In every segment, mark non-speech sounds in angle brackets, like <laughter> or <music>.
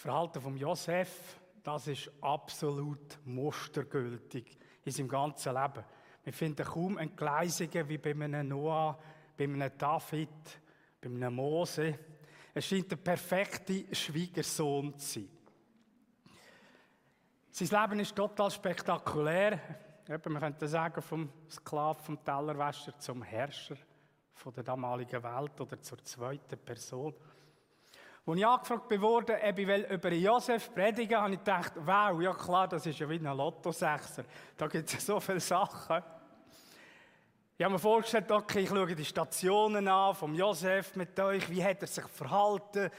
Verhalten von Josef, das ist absolut mustergültig in seinem ganzen Leben. Wir finden kaum Entgleisungen wie bei einem Noah, bei einem David, bei einem Mose. Es scheint der perfekte Schwiegersohn zu sein. Sein Leben ist total spektakulär. Man könnte sagen, vom Sklaven, vom Tellerwäscher zum Herrscher von der damaligen Welt oder zur zweiten Person. Als ich angefragt wurde, ob ich über Josef predigen habe ich gedacht, wow, ja klar, das ist ja wie ein Lottosechser. Da gibt es so viele Sachen. Ich habe mir vorgestellt, okay, ich schaue die Stationen an vom Josef mit euch. Wie hat er sich verhalten?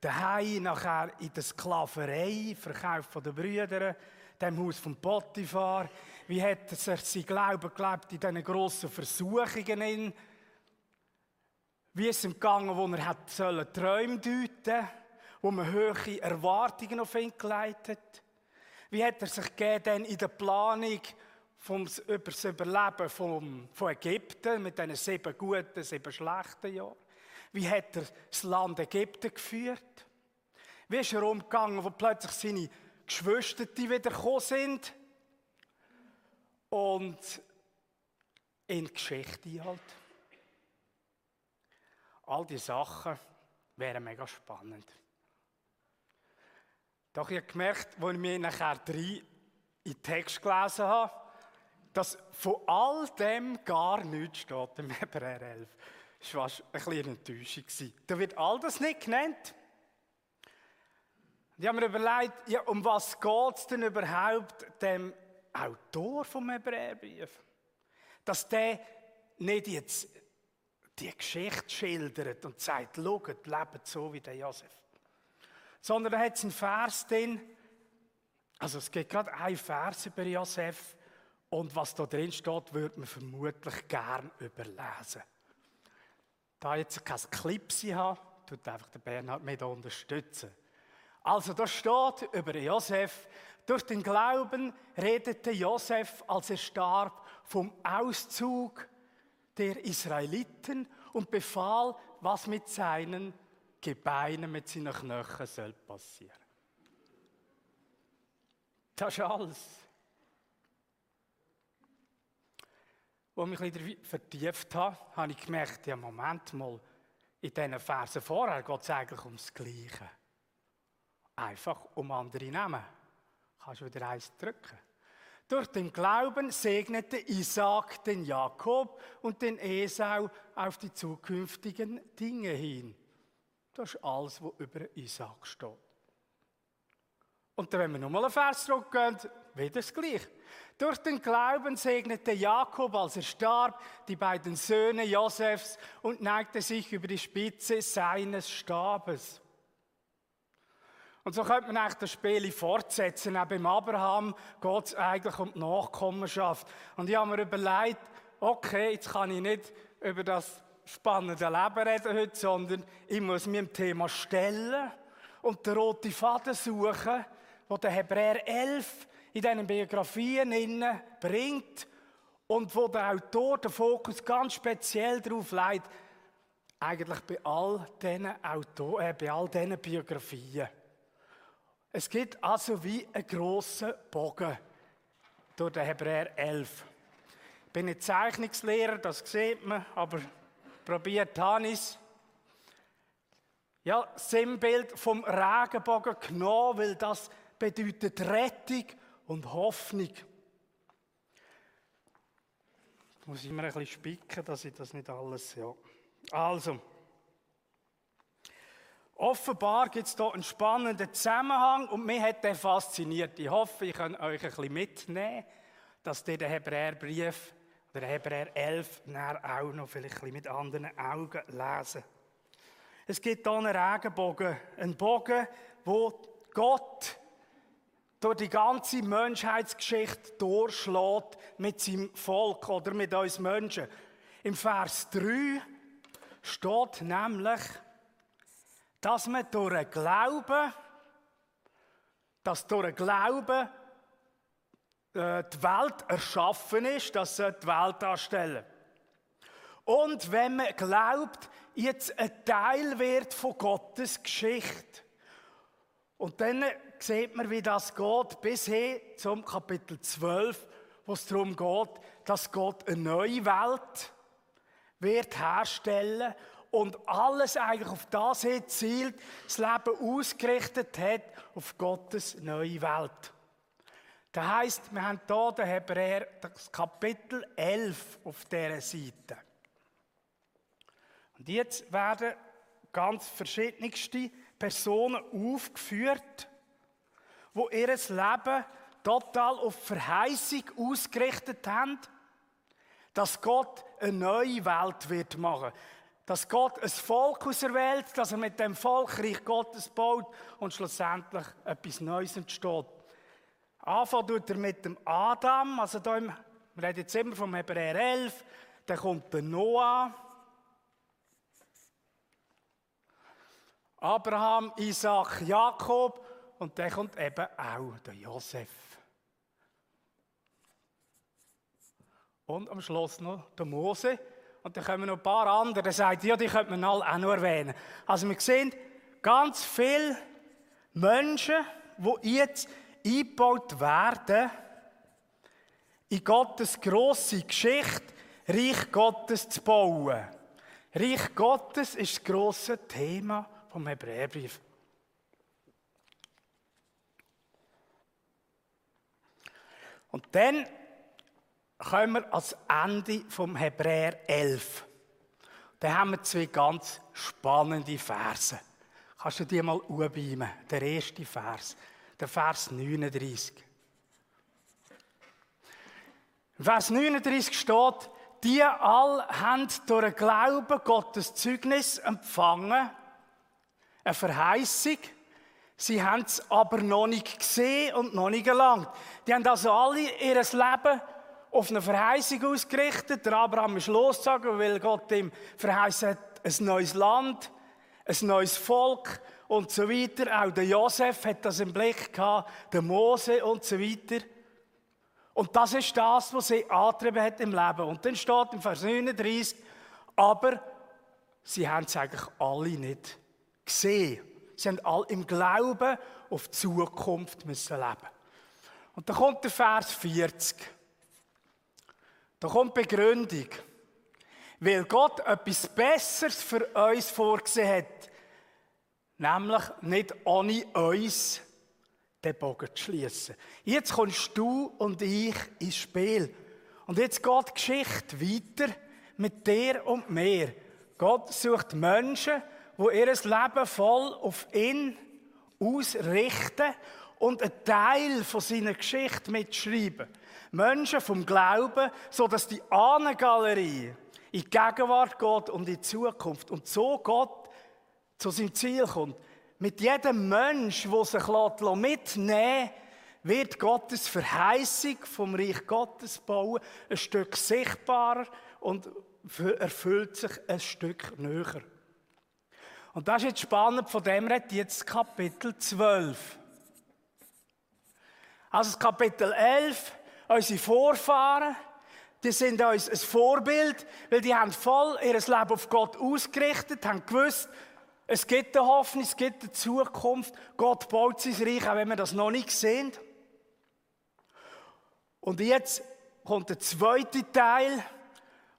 Daheim, nachher in der Sklaverei, Verkauf von den Brüdern, dem Haus von Potiphar. Wie hat er sich sein Glauben gelebt in diesen grossen Versuchungen? Wie ist es ihm gegangen, wo er hat sollen Träume deuten, wo man hohe Erwartungen auf ihn geleitet? Wie hat er sich gegeben in der Planung vom, das Überleben vom, von Ägypten mit diesen sieben guten, sieben schlechten Jahren? Wie hat er das Land Ägypten geführt? Wie ist er umgegangen, wo plötzlich seine Geschwister wieder gekommen sind? Und in die Geschichte halt. All diese Sachen wären mega spannend. Doch ich habe gemerkt, als ich mir nachher drei in den Text gelesen habe, dass von all dem gar nichts steht im <laughs> Hebräer 11. Das war ein bisschen Enttäuschung. Da wird all das nicht genannt. Ich habe mir überlegt, ja, um was geht es denn überhaupt dem Autor vom Hebräerbrief? Dass der nicht jetzt die Geschichte schildert und sagt, schaut, lebt so wie der Josef. Sondern da hat es einen Vers drin, also es gibt gerade einen Vers über Josef und was da drin steht, würde man vermutlich gern überlesen. Da jetzt kein Clip sie habe, tut einfach der Bernhard da unterstützen. Also da steht über Josef, durch den Glauben redete Josef, als er starb, vom Auszug der Israeliten und befahl, was mit seinen Gebeinen, mit seinen Knochen soll passieren. Das ist alles. Als ich mich ein vertieft habe, habe ich gemerkt, ja, Moment mal, in diesen Versen vorher geht es eigentlich ums Gleiche. Einfach um andere Namen. Kannst du wieder eins drücken? Durch den Glauben segnete Isaac den Jakob und den Esau auf die zukünftigen Dinge hin. Das ist alles, was über Isaac steht. Und dann, wenn wir nochmal einen Vers zurückgehen, wieder das Gleiche. Durch den Glauben segnete Jakob, als er starb, die beiden Söhne Josefs und neigte sich über die Spitze seines Stabes. Und so könnte man eigentlich das Spiel fortsetzen. Auch beim Abraham geht es eigentlich um die Nachkommenschaft. Und ich habe mir überlegt, okay, jetzt kann ich nicht über das spannende Leben reden heute, sondern ich muss mich dem Thema stellen und den roten Faden suchen, wo der Hebräer 11 in diesen Biografien bringt und wo der Autor den Fokus ganz speziell darauf legt, eigentlich bei all diesen, Autor äh, bei all diesen Biografien. Es gibt also wie einen grossen Bogen durch den Hebräer 11. Ich bin nicht Zeichnungslehrer, das sieht man, aber probiert habe ich es. Ja, Sinnbild vom Regenbogen genommen, weil das bedeutet Rettung und Hoffnung. Jetzt muss ich mir ein bisschen spicken, dass ich das nicht alles, ja. Also. Offenbar gibt es hier einen spannenden Zusammenhang und mich hat der fasziniert. Ich hoffe, ich kann euch ein bisschen mitnehmen, dass ihr den Hebräerbrief oder Hebräer 11 auch noch vielleicht mit anderen Augen lesen. Es gibt hier einen Regenbogen, einen Bogen, wo Gott durch die ganze Menschheitsgeschichte durchschlägt mit seinem Volk oder mit uns Menschen. Im Vers 3 steht nämlich, dass man durch Glauben, dass durch Glauben äh, die Welt erschaffen ist, dass sie die Welt darstellen. Und wenn man glaubt, jetzt ein Teil wird von Gottes Geschichte. Und dann sieht man, wie das geht, bis hin zum Kapitel 12, wo es darum geht, dass Gott eine neue Welt wird herstellen und alles eigentlich auf das hin zielt, das Leben ausgerichtet hat auf Gottes neue Welt. Das heisst, wir haben hier den Hebräer, das Kapitel 11 auf dieser Seite. Und jetzt werden ganz verschiedenste Personen aufgeführt, wo ihr Leben total auf Verheißung ausgerichtet haben, dass Gott eine neue Welt wird machen. Dass Gott ein Volk auserwählt, dass er mit dem Volk Reich Gottes baut und schlussendlich etwas Neues entsteht. Anfangen tut er mit dem Adam, also da im, wir reden jetzt immer vom Hebräer 11, dann kommt der Noah, Abraham, Isaac, Jakob und dann kommt eben auch der Josef. Und am Schluss noch der Mose. Und dann kommen noch ein paar andere. Der sagt, ja, die könnte man alle auch noch erwähnen. Also wir sehen ganz viele Menschen, die jetzt eingebaut werden in Gottes grosse Geschichte, Reich Gottes zu bauen. Reich Gottes ist das grosse Thema vom Hebräerbrief. Und dann kommen wir ans Ende vom Hebräer 11. Da haben wir zwei ganz spannende Verse. Kannst du die mal anbeamen? Der erste Vers, der Vers 39. Vers 39 steht, die all haben durch den Glauben Gottes Zeugnis empfangen, eine Verheißung. Sie haben es aber noch nicht gesehen und noch nicht gelangt. Die haben also alle ihr Leben auf eine Verheißung ausgerichtet. Der Abraham ist losgezogen, weil Gott ihm verheißen hat, ein neues Land, ein neues Volk und so weiter. Auch der Josef hat das im Blick gehabt, der Mose und so weiter. Und das ist das, was sie angetrieben hat im Leben. Und dann steht im Vers 39, aber sie haben es eigentlich alle nicht gesehen. Sie haben alle im Glauben auf die Zukunft müssen leben. Und dann kommt der Vers 40. Da kommt Begründung. Weil Gott etwas Besseres für uns vorgesehen hat. Nämlich nicht ohne uns den Bogen zu schließen. Jetzt kommst du und ich ins Spiel. Und jetzt geht die Geschichte weiter mit dir und mir. Gott sucht Menschen, die ihr Leben voll auf ihn ausrichten und einen Teil von seiner Geschichte mitschreiben. Menschen vom Glauben, so dass die Ahnengalerie in die Gegenwart geht und in die Zukunft. Und so Gott zu seinem Ziel kommt. Mit jedem Mensch, der sich mitnehmen lässt, wird Gottes Verheißung vom Reich Gottes bauen ein Stück sichtbarer und erfüllt sich ein Stück näher. Und das ist jetzt spannend, von dem redet jetzt Kapitel 12. Also Kapitel 11, unsere Vorfahren, die sind uns ein Vorbild, weil die haben voll ihr Leben auf Gott ausgerichtet, haben gewusst, es gibt eine Hoffnung, es gibt eine Zukunft, Gott baut sein Reich, auch wenn wir das noch nicht sehen. Und jetzt kommt der zweite Teil,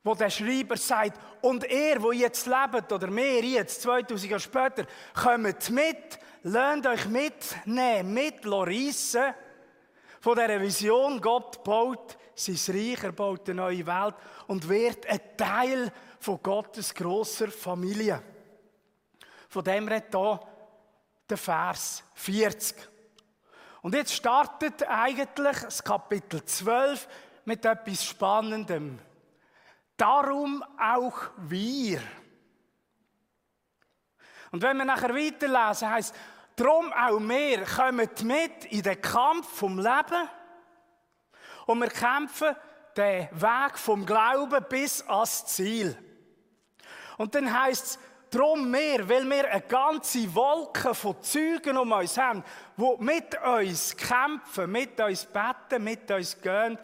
wo der Schreiber sagt, und ihr, wo jetzt lebt, oder wir jetzt, 2000 Jahre später, kommt mit, lernt euch mitnehmen, mitreissen von dieser Vision, Gott baut sein Reich, er baut eine neue Welt und wird ein Teil von Gottes grosser Familie. Von dem redet hier der Vers 40. Und jetzt startet eigentlich das Kapitel 12 mit etwas Spannendem. Darum auch wir. Und wenn wir nachher weiterlesen, heißt darum auch wir kommen mit in den Kampf vom Leben und wir kämpfen den Weg vom Glauben bis ans Ziel. Und dann heißt es, darum mehr, weil wir eine ganze Wolke von Zeugen um uns haben, die mit uns kämpfen, mit uns beten, mit uns gehen,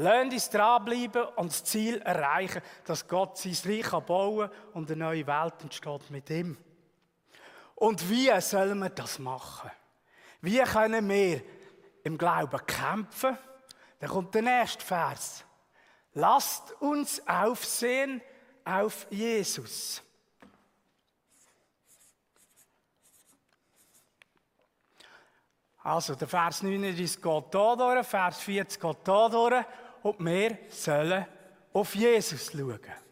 Lasst uns dranbleiben und das Ziel erreichen, dass Gott sein Reich bauen kann und eine neue Welt entsteht mit ihm. Und wie sollen wir das machen? Wie können wir im Glauben kämpfen? Dann kommt der nächste Vers. Lasst uns aufsehen auf Jesus. Also, der Vers 39 geht hier durch, Vers 40 geht hier durch und wir sollen auf Jesus schauen.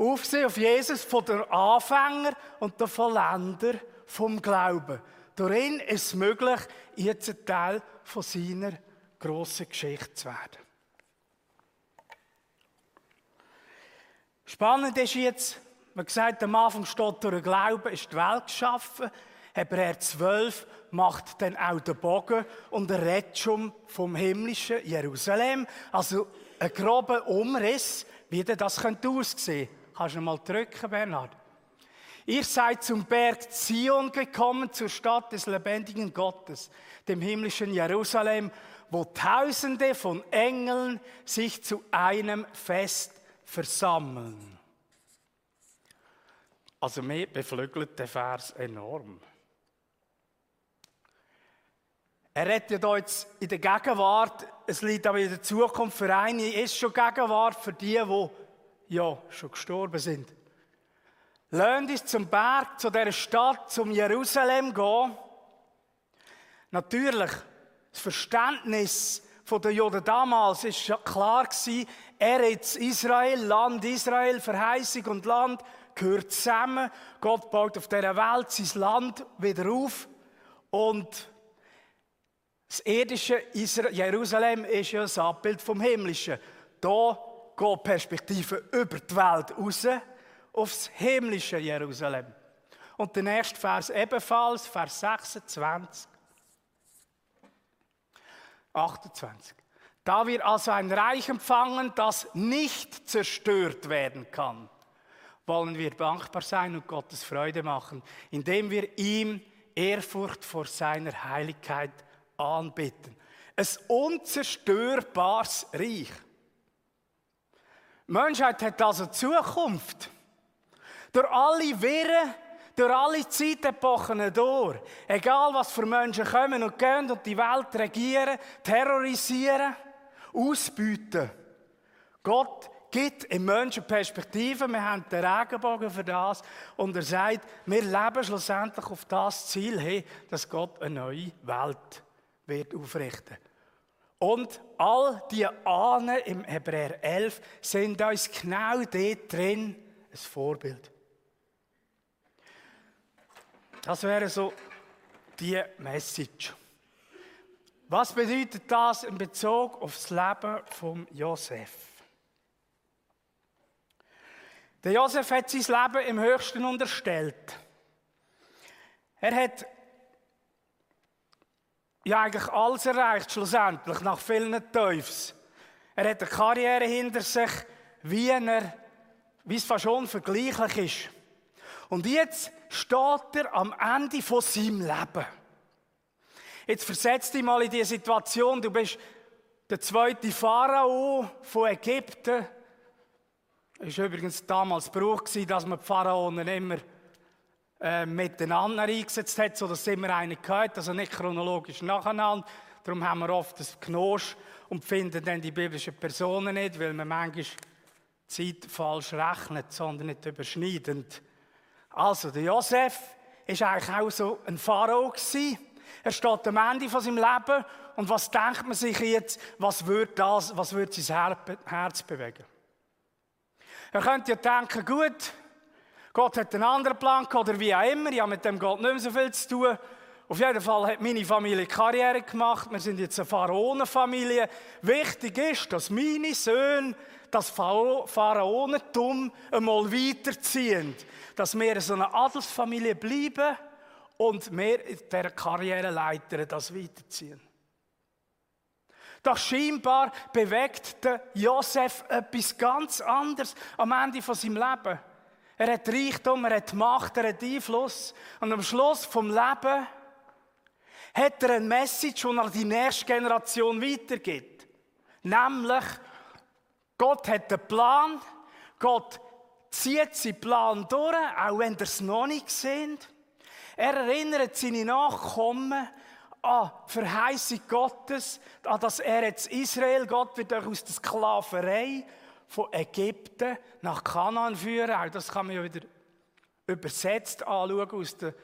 Aufsehen auf Jesus von der Anfänger und der Vollender vom Glauben. Durch ihn ist es möglich, jetzt ein Teil von seiner grossen Geschichte zu werden. Spannend ist jetzt, man gesagt, am Anfang steht durch den Glauben ist die Welt geschaffen. Hebräer 12 macht dann auch den Bogen und er redet vom himmlischen Jerusalem. Also ein grober Umriss, wie das könnte aussehen. Kannst du mal drücken, Bernhard? Ihr seid zum Berg Zion gekommen, zur Stadt des lebendigen Gottes, dem himmlischen Jerusalem, wo Tausende von Engeln sich zu einem Fest versammeln. Also mir beflügelt der Vers enorm. Er redet ja jetzt in der Gegenwart, es liegt aber in der Zukunft für einige, ist schon Gegenwart für die, die ja schon gestorben sind. Lasst uns zum Berg, zu dieser Stadt, zum Jerusalem gehen. Natürlich, das Verständnis der Juden damals war klar er jetzt Israel, Land Israel, Verheißung und Land gehört zusammen. Gott baut auf dieser Welt sein Land wieder auf und das irdische Jerusalem ist ja ein Abbild vom himmlischen. Da geht Perspektive über die Welt raus aufs himmlische Jerusalem. Und der nächste Vers ebenfalls, Vers 26. 28. Da wir also ein Reich empfangen, das nicht zerstört werden kann, wollen wir dankbar sein und Gottes Freude machen, indem wir ihm Ehrfurcht vor seiner Heiligkeit anbitten. Ein unzerstörbares Reich. Die Menschheit hat also Zukunft. Durch alle Wirren, durch alle Zeitepochen durch. Egal was für Menschen kommen und gehen und die Welt regieren, terrorisieren, ausbeuten. Gott gibt im Menschen Perspektive. Wir haben den Regenbogen für das. Und er sagt, wir leben schlussendlich auf das Ziel hin, dass Gott eine neue Welt wird aufrichten. Und all die Ahnen im Hebräer 11 sind uns genau dort drin ein Vorbild. Das wäre so die Message. Was bedeutet das in Bezug auf das Leben von Josef? Der Josef hat sein Leben im Höchsten unterstellt. Er hat ja eigentlich alles erreicht, schlussendlich, nach vielen Teufels. Er hat eine Karriere hinter sich, wie, er, wie es fast unvergleichlich ist. Und jetzt steht er am Ende von seinem Leben. Jetzt versetz dich mal in die Situation, du bist der zweite Pharao von Ägypten. Es war übrigens damals Brauch, dass man die Pharaonen immer äh, miteinander eingesetzt hat, sodass es immer einen gehört, also nicht chronologisch nacheinander. Darum haben wir oft das Knosch und finden dann die biblischen Personen nicht, weil man manchmal Zeit falsch rechnet, sondern nicht überschneidend. Also, der Josef ist eigentlich auch so ein Pharao gewesen. Er steht am Ende von seinem Leben und was denkt man sich jetzt, was wird das, was wird sein Herz bewegen? Er könnte ja denken, gut, Gott hat einen anderen Plan oder wie auch immer, ich habe mit dem Gott nicht mehr so viel zu tun. Auf jeden Fall hat meine Familie Karriere gemacht, wir sind jetzt eine Pharaonenfamilie. Wichtig ist, dass meine Söhne das Pharaonentum einmal weiterziehen dass wir so eine Adelsfamilie bleiben und wir in dieser Karriereleiter das weiterziehen. Doch scheinbar bewegt der Josef etwas ganz anderes am Ende von seinem Leben. Er hat Reichtum, er hat Macht, er hat Einfluss. Und am Schluss vom Leben hat er eine Message, die er die nächste Generation weitergibt. Nämlich, Gott hat einen Plan, Gott zieht seinen Plan durch, auch wenn ihr es noch nicht seht. Er erinnert seine Nachkommen an die Verheißung Gottes, an dass er jetzt Israel, Gott wird euch aus der Sklaverei von Ägypten nach Kanaan führen. Auch das kann man ja wieder übersetzt anschauen aus, der,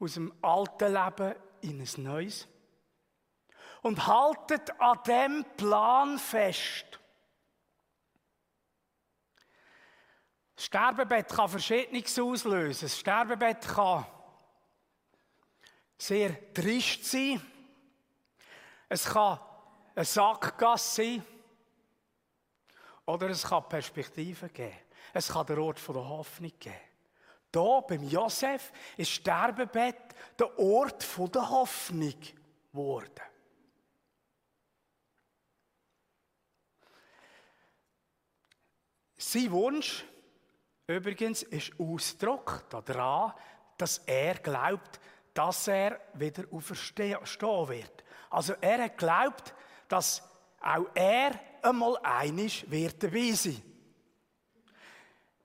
aus dem alten Leben in ein neues. Und haltet an dem Plan fest. Das Sterbebett kann Verschiedenes auslösen. Das Sterbebett kann sehr trist sein. Es kann ein Sackgasse sein. Oder es kann Perspektiven geben. Es kann der Ort der Hoffnung geben. Hier beim Josef ist Sterbebett der Ort der Hoffnung geworden. Sein Wunsch übrigens ist Ausdruck daran, dass er glaubt, dass er wieder auferstehen wird. Also er hat geglaubt, dass auch er einmal einig wird dabei sein.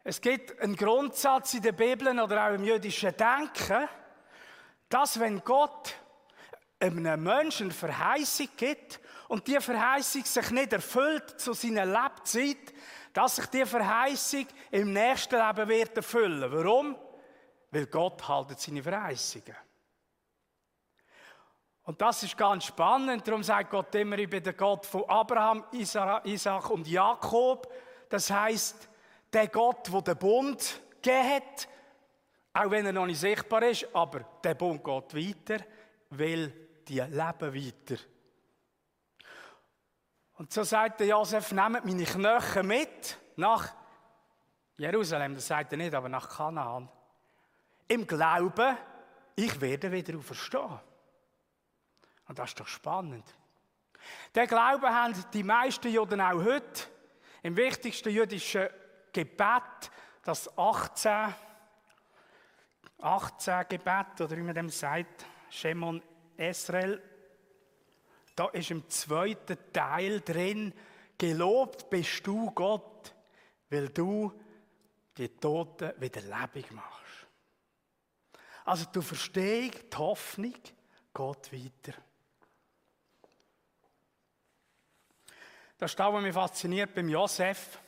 Es gibt einen Grundsatz in der Bibel oder auch im jüdischen Denken, dass wenn Gott einem Menschen Verheißung gibt und die Verheißung sich nicht erfüllt zu seiner Lebzeit, dass sich die Verheißung im nächsten Leben wird erfüllen. Warum? Weil Gott haltet seine Verheißungen. Und das ist ganz spannend. Darum sagt Gott immer, ich bin der Gott von Abraham, Isaac und Jakob. Das heißt, der Gott, der den Bund gegeben hat, auch wenn er noch nicht sichtbar ist, aber der Bund geht weiter, weil die leben weiter. Und so sagt der Josef, nehmt meine Knochen mit nach Jerusalem, das sagt er nicht, aber nach Kanaan. Im Glauben, ich werde wieder auferstehen. Und das ist doch spannend. Der Glaube haben die meisten Juden auch heute. Im wichtigsten jüdischen Gebet, das 18, 18 Gebet, oder wie man dem sagt, Shemon Esrel, da ist im zweiten Teil drin, gelobt bist du Gott, weil du die Toten wieder lebendig machst. Also du verstehst die Hoffnung, Gott weiter. Das ist das, was mich fasziniert beim Josef.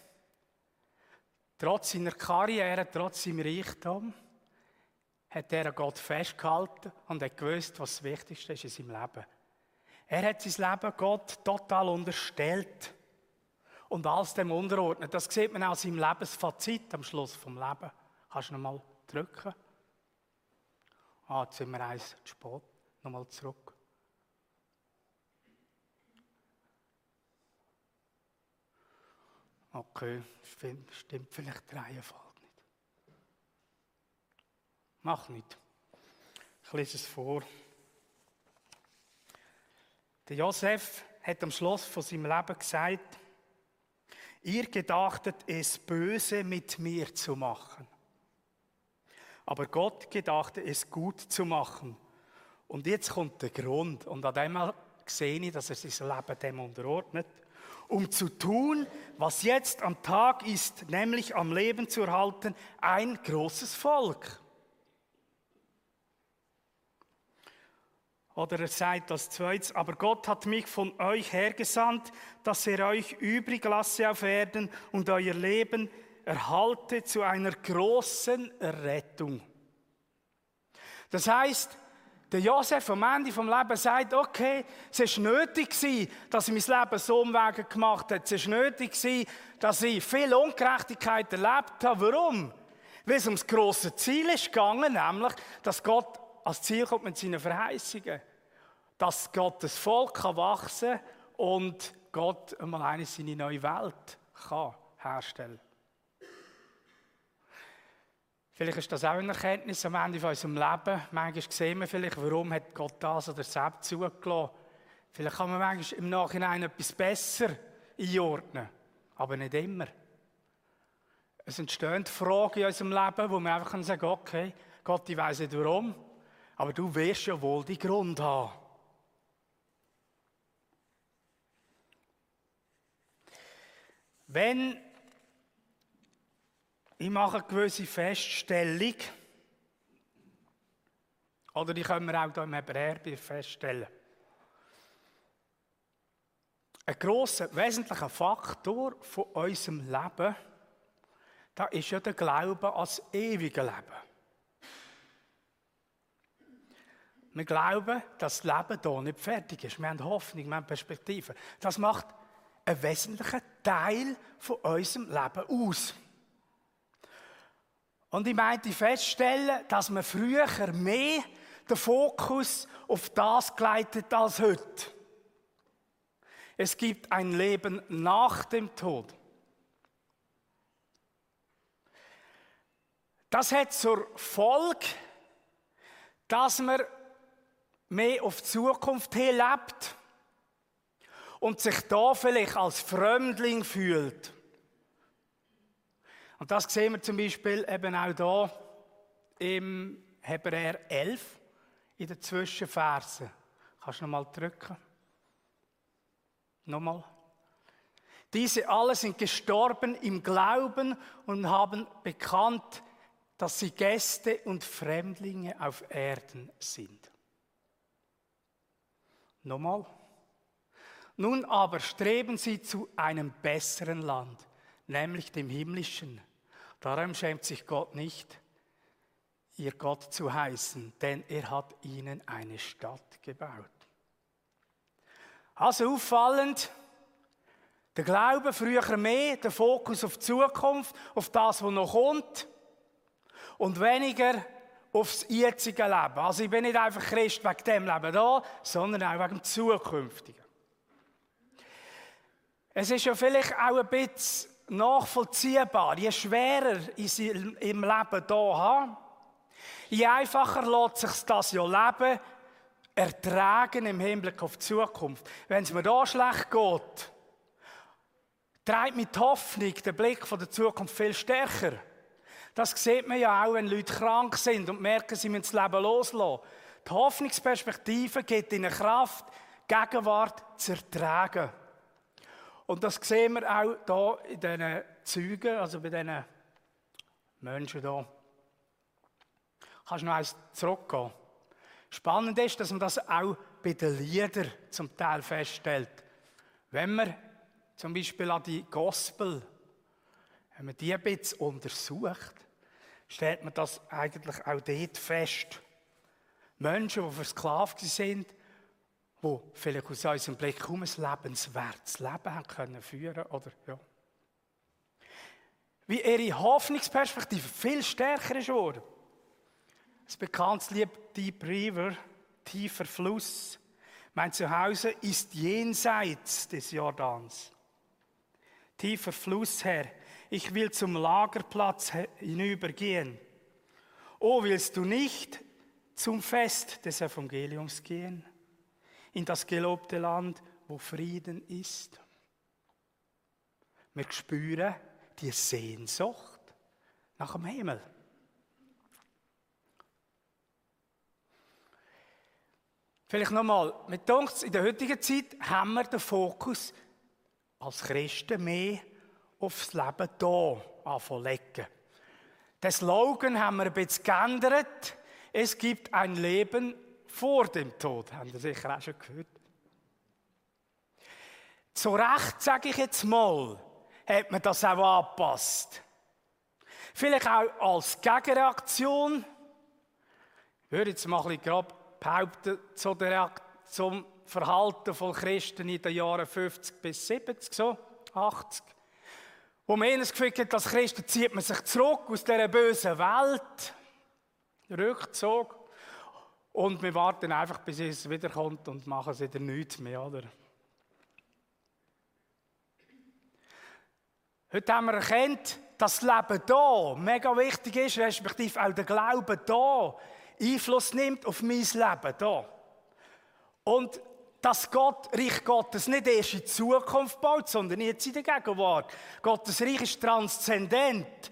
Trotz seiner Karriere, trotz seinem Reichtum, hat er an Gott festgehalten und hat gewusst, was das Wichtigste ist in seinem Leben. Er hat sein Leben Gott total unterstellt und alles dem unterordnet. Das sieht man auch in seinem Lebensfazit am Schluss vom Leben. Kannst du nochmal drücken? Ah, jetzt sind wir eins zu spät. Nochmal zurück. Okay, stimmt, vielleicht die Reihenfolge nicht. Mach nicht. Ich lese es vor. Der Josef hat am Schluss von seinem Leben gesagt, ihr gedachtet es böse mit mir zu machen. Aber Gott gedachte es gut zu machen. Und jetzt kommt der Grund. Und an dem sehe ich, dass er sein Leben dem unterordnet. Um zu tun, was jetzt am Tag ist, nämlich am Leben zu erhalten, ein großes Volk. Oder er sagt das zweites, aber Gott hat mich von euch hergesandt, dass er euch übrig lasse auf Erden und euer Leben erhalte zu einer großen Errettung. Das heißt, der Josef am Ende vom Leben sagt, okay, es ist nötig gewesen, dass ich mein Leben so umwege gemacht habe. Es ist nötig gewesen, dass ich viel Ungerechtigkeit erlebt habe. Warum? Weil es ums große Ziel ist gegangen, nämlich, dass Gott als Ziel kommt mit seinen Verheißungen. Dass Gottes Volk kann wachsen und Gott einmal eine seine neue Welt kann herstellen Vielleicht ist das auch eine Erkenntnis am Ende von unserem Leben. Manchmal sehen wir vielleicht, warum hat Gott das oder selbst zugelassen. Vielleicht kann man manchmal im Nachhinein etwas besser einordnen, aber nicht immer. Es entstehen Fragen in unserem Leben, wo man einfach sagen okay, Gott, ich weiß nicht warum, aber du wirst ja wohl die Grund haben. Wenn ich mache eine gewisse Feststellung, Oder die können wir auch hier im Hebräerbrief feststellen. Ein grosser, wesentlicher Faktor von unserem Leben, da ist ja der Glaube als ewige Leben. Wir glauben, dass das Leben hier nicht fertig ist. Wir haben Hoffnung, wir haben Perspektive. Das macht einen wesentlichen Teil von unserem Leben aus. Und ich meinte feststellen, dass man früher mehr den Fokus auf das geleitet als heute. Es gibt ein Leben nach dem Tod. Das hat zur Folge, dass man mehr auf die Zukunft hin lebt und sich da vielleicht als Fremdling fühlt. Und das sehen wir zum Beispiel eben auch da im Hebräer 11 in den Zwischenversen. Kannst du nochmal drücken? Nochmal. Diese alle sind gestorben im Glauben und haben bekannt, dass sie Gäste und Fremdlinge auf Erden sind. Nochmal. Nun aber streben sie zu einem besseren Land, nämlich dem himmlischen. Darum schämt sich Gott nicht, ihr Gott zu heißen, denn er hat ihnen eine Stadt gebaut. Also auffallend, der Glaube früher mehr, der Fokus auf die Zukunft, auf das, was noch kommt, und weniger aufs jetzige Leben. Also ich bin nicht einfach Christ wegen dem Leben da, sondern auch wegen dem Zukünftigen. Es ist ja vielleicht auch ein bisschen nachvollziehbar, je schwerer ich im Leben hier habe, je einfacher lässt sich das ja Leben ertragen im Hinblick auf die Zukunft. Wenn es mir da schlecht geht, treibt mit Hoffnung den Blick von der Zukunft viel stärker. Das sieht man ja auch, wenn Leute krank sind und merken, sie müssen das Leben loslassen. Die Hoffnungsperspektive gibt ihnen Kraft, Gegenwart zu ertragen. Und das sehen wir auch hier in diesen Zeugen, also bei diesen Menschen hier. Kannst du noch eins zurückgehen? Spannend ist, dass man das auch bei den Liedern zum Teil feststellt. Wenn man zum Beispiel an die Gospel, wenn man die ein bisschen untersucht, stellt man das eigentlich auch dort fest. Menschen, die versklavt sind, die vielleicht aus unserem Blick kaum ein lebenswertes Leben haben können führen oder ja. Wie ihre Hoffnungsperspektive viel stärker ist geworden. Das bekannte Lied Deep River, tiefer Fluss. Mein Zuhause ist jenseits des Jordans. Tiefer Fluss, Herr, ich will zum Lagerplatz hinübergehen. Oh, willst du nicht zum Fest des Evangeliums gehen, in das gelobte Land, wo Frieden ist? Wir spüren die Sehnsucht nach dem Himmel. Vielleicht nochmal, mit uns in der heutigen Zeit haben wir den Fokus als Christen mehr aufs Leben hier anfangen Den Slogan haben wir ein bisschen geändert. Es gibt ein Leben vor dem Tod. Haben Sie sicher auch schon gehört. Zu Recht, sage ich jetzt mal, hat man das auch angepasst. Vielleicht auch als Gegenreaktion. Ich würde jetzt mal ein bisschen behaupten, zu der, zum Verhalten von Christen in den Jahren 50 bis 70, so 80. Wo man das Gefühl hat, als Christen zieht man sich zurück aus dieser bösen Welt. Rückzug. Und wir warten einfach, bis es wiederkommt und machen es wieder nichts mehr, oder? Heute haben wir erkannt, dass das Leben hier mega wichtig ist, respektive auch der Glaube hier Einfluss nimmt auf mein Leben hier. Und dass Gott, Reich Gottes nicht erst in die Zukunft baut, sondern jetzt in der Gegenwart. Gottes Reich ist transzendent.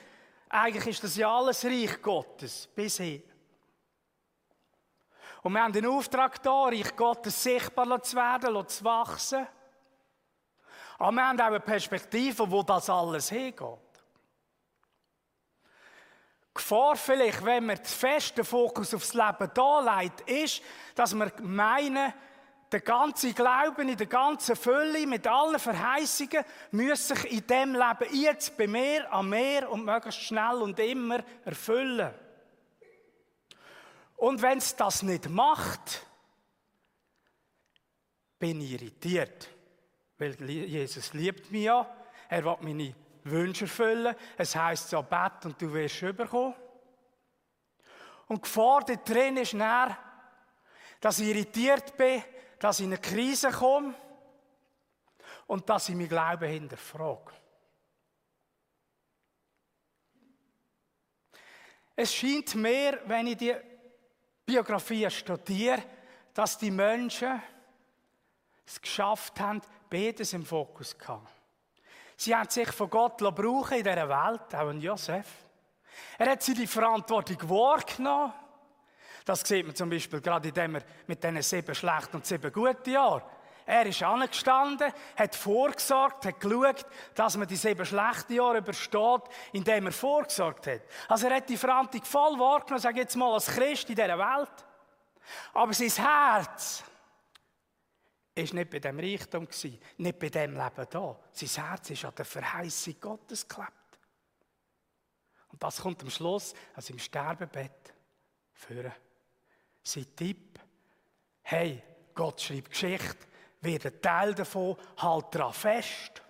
Eigentlich ist das ja alles Reich Gottes, bisher. Und wir haben den Auftrag da, Reich Gottes sichtbar zu werden, zu wachsen. Aber wir haben auch eine Perspektive, wo das alles hingeht. Gefahr vielleicht, wenn man den Fokus aufs Leben da legt, ist, dass wir meinen, der ganze Glauben in der ganzen Fülle mit allen Verheißungen muss sich in dem Leben jetzt bei mir am Meer und möglichst schnell und immer erfüllen. Und wenn es das nicht macht, bin ich irritiert. Weil Jesus liebt mich ja. Er will meine Wünsche erfüllen. Es heisst so, Bett und du wirst überkommen. Und die Gefahr da drin ist näher, dass ich irritiert bin, dass ich in eine Krise komme und dass ich mein Glauben hinterfrage. Es scheint mir, wenn ich die Biografie studiere, dass die Menschen es geschafft haben, beides im Fokus zu haben. Sie haben sich von Gott brauchen in dieser Welt, auch in Josef. Er hat sie die Verantwortung wahrgenommen das sieht man zum Beispiel gerade, indem er mit diesen sieben schlechten und sieben guten Jahren er ist angestanden, hat vorgesorgt, hat geschaut, dass man die sieben schlechten Jahre übersteht, indem er vorgesorgt hat. Also er hat die Verantwortung voll wahrgenommen, sage jetzt mal, als Christ in dieser Welt. Aber sein Herz ist nicht bei dem Reichtum gewesen, nicht bei dem Leben da. Sein Herz ist an der Verheißung Gottes geklebt. Und das kommt am Schluss, also im Sterbebett, führen. Sein Tipp, hey, Gott schreibt Geschichte, wird ein Teil davon, halt daran fest.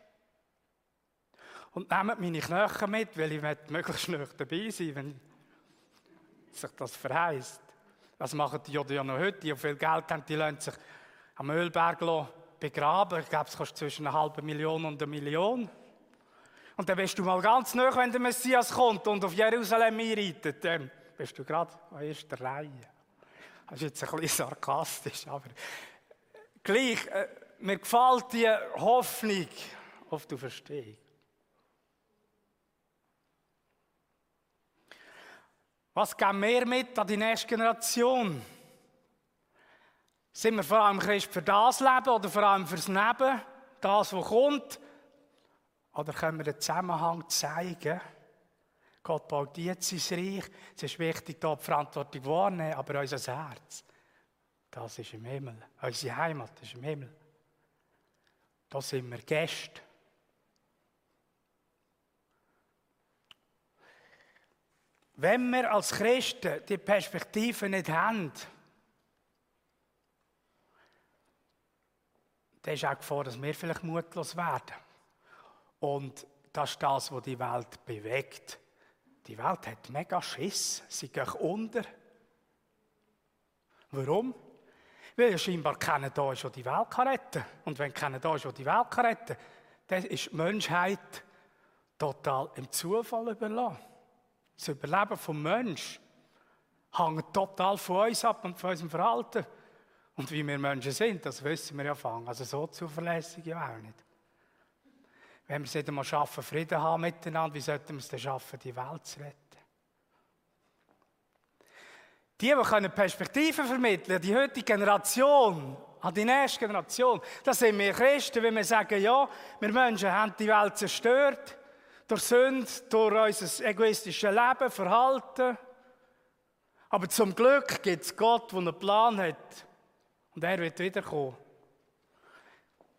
Und nehmt meine Knochen mit, weil ich möglichst schnell dabei sein wenn sich das verheißt. Was machen die ja noch heute? Die, viel Geld haben, die lassen sich am Ölberg begraben. Ich glaube, es kostet zwischen einer halben Million und einer Million. Und dann bist du mal ganz nah, wenn der Messias kommt und auf Jerusalem einreitet. Dann bist du gerade an erster Reihe. Das ist jetzt ein bisschen sarkastisch, aber gleich, äh, mir gefällt die Hoffnung auf die Verstehung. Was geben wir mit an die nächste Generation? Sind wir vor allem Christ für das Leben oder vor allem fürs Neben, das, was kommt? Oder können wir den Zusammenhang zeigen? Gott baut jetzt sein Reich. Es ist wichtig, da die Verantwortung wahrnehmen, aber unser Herz, das ist im Himmel. Unsere Heimat ist im Himmel. Da sind wir Gäste. Wenn wir als Christen die Perspektive nicht haben, dann ist auch Gefahr, dass wir vielleicht mutlos werden. Und das ist das, was die Welt bewegt. Die Welt hat mega Schiss. Sie gehen unter. Warum? Weil scheinbar keiner da ist, der die Welt kann. Und wenn keiner da ist, der die Welt retten kann, dann ist die Menschheit total im Zufall überlassen. Das Überleben des Menschen hängt total von uns ab und von unserem Verhalten. Und wie wir Menschen sind, das wissen wir ja fangen. Also so zuverlässig ja auch nicht. Wenn wir es nicht einmal schaffen, Frieden haben miteinander, wie sollten wir es denn schaffen, die Welt zu retten? Die, die können Perspektiven vermitteln, die heutige Generation, an die nächste Generation, das sind wir Christen, wenn wir sagen, ja, wir Menschen haben die Welt zerstört, durch Sünde, durch unser egoistisches Leben, Verhalten. Aber zum Glück gibt es Gott, der einen Plan hat. Und er wird wiederkommen.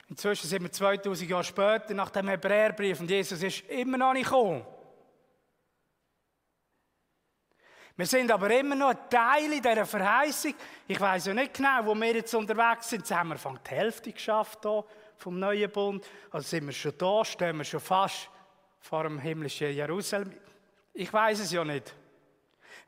Inzwischen sind wir 2000 Jahre später nach dem Hebräerbrief und Jesus ist immer noch nicht gekommen. Wir sind aber immer noch ein Teil in dieser Verheißung. Ich weiß ja nicht genau, wo wir jetzt unterwegs sind. Jetzt haben wir von die Hälfte geschafft hier vom neuen Bund. Also sind wir schon da, stehen wir schon fast vor dem himmlischen Jerusalem. Ich weiß es ja nicht.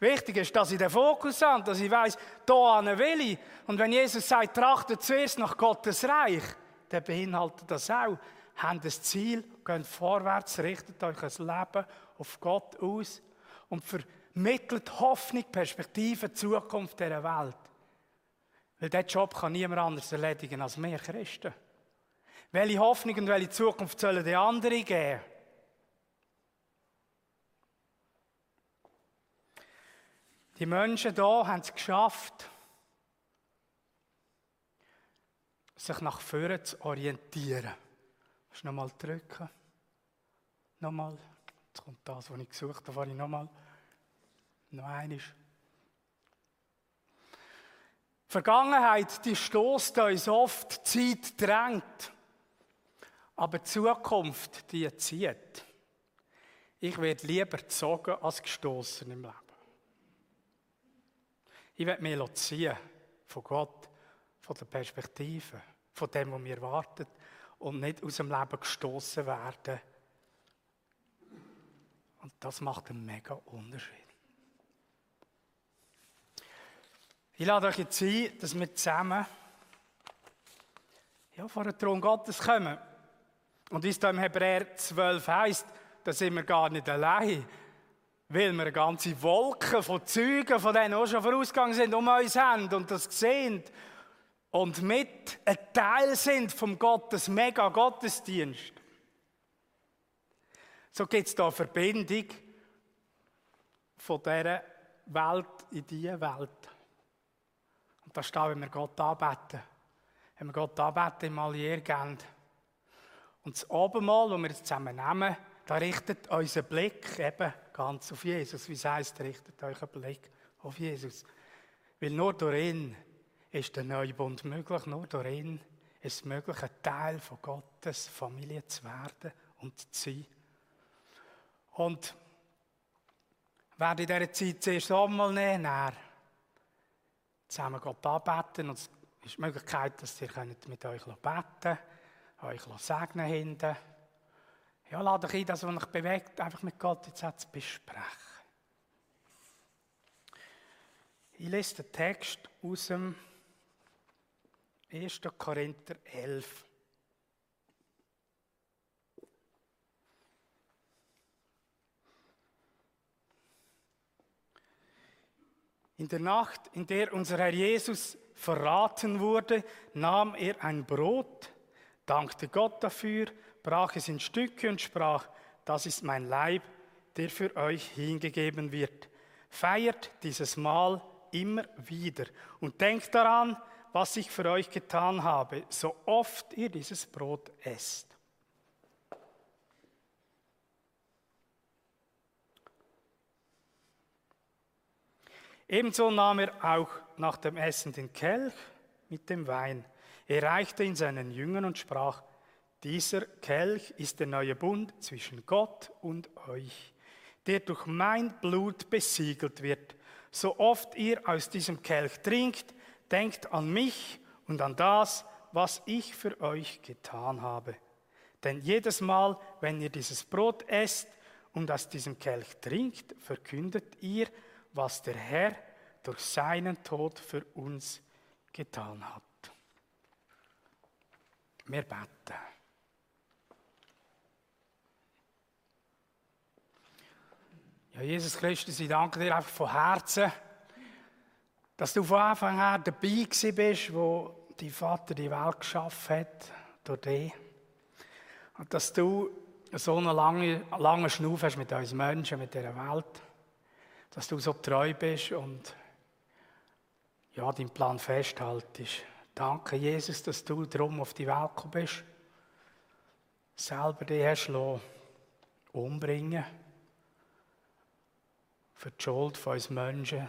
Wichtig ist, dass ich den Fokus habe, dass ich weiß, da will ich. Und wenn Jesus sagt, trachtet zuerst nach Gottes Reich, der beinhaltet das auch. Habt ein Ziel, geht vorwärts, richtet euch ein Leben auf Gott aus und vermittelt Hoffnung, Perspektive, Zukunft dieser Welt. Weil diesen Job kann niemand anders erledigen als wir Christen. Welche Hoffnung und welche Zukunft sollen die anderen geben? Die Menschen hier haben es geschafft, sich nach vorne zu orientieren. Kannst du nochmal drücken? Nochmal. Jetzt kommt das, was ich gesucht habe, ich nochmal. Noch einmal. Vergangenheit, die stoßt uns oft, Zeit drängt. Aber die Zukunft, die zieht. Ich werde lieber gezogen als gestoßen im Leben. Ich werde mich ziehen von Gott, von der Perspektive, von dem, was mir wartet und nicht aus dem Leben gestoßen werden. Und das macht einen mega Unterschied. Ich lade euch jetzt ein, dass wir zusammen ja, vor den Thron Gottes kommen. Und wie es da im Hebräer 12 heißt, da sind wir gar nicht allein, weil wir eine ganze Wolke von Zeugen, von denen auch schon vorausgegangen sind, um uns haben und das sehen und mit ein Teil sind vom Gottes mega Gottesdienst. So gibt es da eine Verbindung von dieser Welt in diese Welt. Da steht, wenn wir Gott anbeten. Wenn wir Gott anbeten im Allier geben. Und das Abendmahl, das wir jetzt zusammen nehmen, da richtet unser Blick eben ganz auf Jesus. Wie es heisst, richtet einen Blick auf Jesus. Weil nur durch ihn ist der neue Bund möglich, nur durch ihn ist es möglich, ein Teil von Gottes Familie zu werden und zu sein. Und werde in dieser Zeit zuerst einmal nehmen, zusammen Gott anbeten. Und es ist die Möglichkeit, dass ihr mit euch beten könnt, euch segnen hinten. Ja, lade euch ein, das, was euch bewegt, einfach mit Gott jetzt zu besprechen. Ich lese den Text aus dem 1. Korinther 11. In der Nacht, in der unser Herr Jesus verraten wurde, nahm er ein Brot, dankte Gott dafür, brach es in Stücke und sprach, das ist mein Leib, der für euch hingegeben wird. Feiert dieses Mahl immer wieder und denkt daran, was ich für euch getan habe, so oft ihr dieses Brot esst. Ebenso nahm er auch nach dem Essen den Kelch mit dem Wein. Er reichte ihn seinen Jüngern und sprach, dieser Kelch ist der neue Bund zwischen Gott und euch, der durch mein Blut besiegelt wird. So oft ihr aus diesem Kelch trinkt, denkt an mich und an das, was ich für euch getan habe. Denn jedes Mal, wenn ihr dieses Brot esst und aus diesem Kelch trinkt, verkündet ihr, was der Herr durch seinen Tod für uns getan hat. Wir beten. Ja, Jesus Christus, ich danke dir einfach von Herzen, dass du von Anfang an dabei bist, wo dein Vater die Welt geschaffen hat, durch dich. Und dass du so einen langen, langen Schnuff hast mit uns Menschen, mit dieser Welt dass du so treu bist und ja, deinen Plan festhaltest. Danke, Jesus, dass du drum auf die Welt gekommen bist. Selber dich hast lassen, umbringen. Für die Schuld von uns Menschen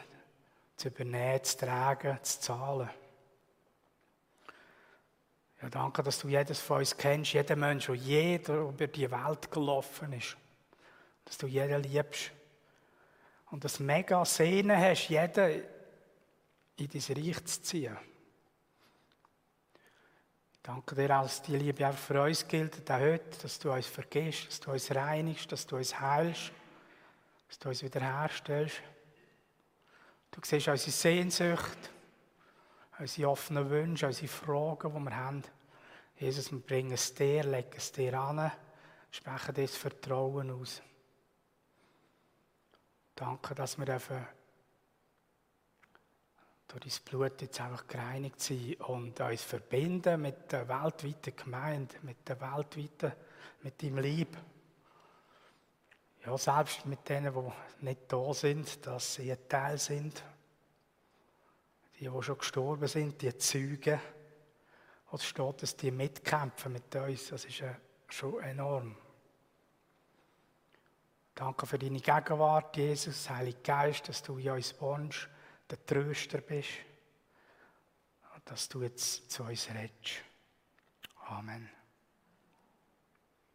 zu übernehmen, zu tragen, zu zahlen. Ja, danke, dass du jedes von uns kennst, jeden Mensch, der jeder über die Welt gelaufen ist. Dass du jeden liebst und das mega Sehnen hast, jeden in dein Reich zu ziehen. Ich danke dir, dass die Liebe auch für uns gilt, auch heute, dass du uns vergisst, dass du uns reinigst, dass du uns heilst, dass du uns wiederherstellst. Du siehst unsere Sehnsucht, unsere offenen Wünsche, unsere Fragen, die wir haben. Jesus, wir bringen es dir, legen es dir an, sprechen dir das Vertrauen aus. Danke, dass wir dürfen durch dein Blut jetzt einfach gereinigt sind und uns verbinden mit der weltweiten Gemeinde, mit der weltweiten, mit deinem Lieb. Ja, selbst mit denen, die nicht da sind, dass sie ein Teil sind. Die, die schon gestorben sind, die Zeugen. Und es steht, dass die mitkämpfen mit uns. Das ist schon enorm. Danke für deine Gegenwart, Jesus, Heiliger Geist, dass du in uns wohnst, der Tröster bist, und dass du jetzt zu uns redest. Amen.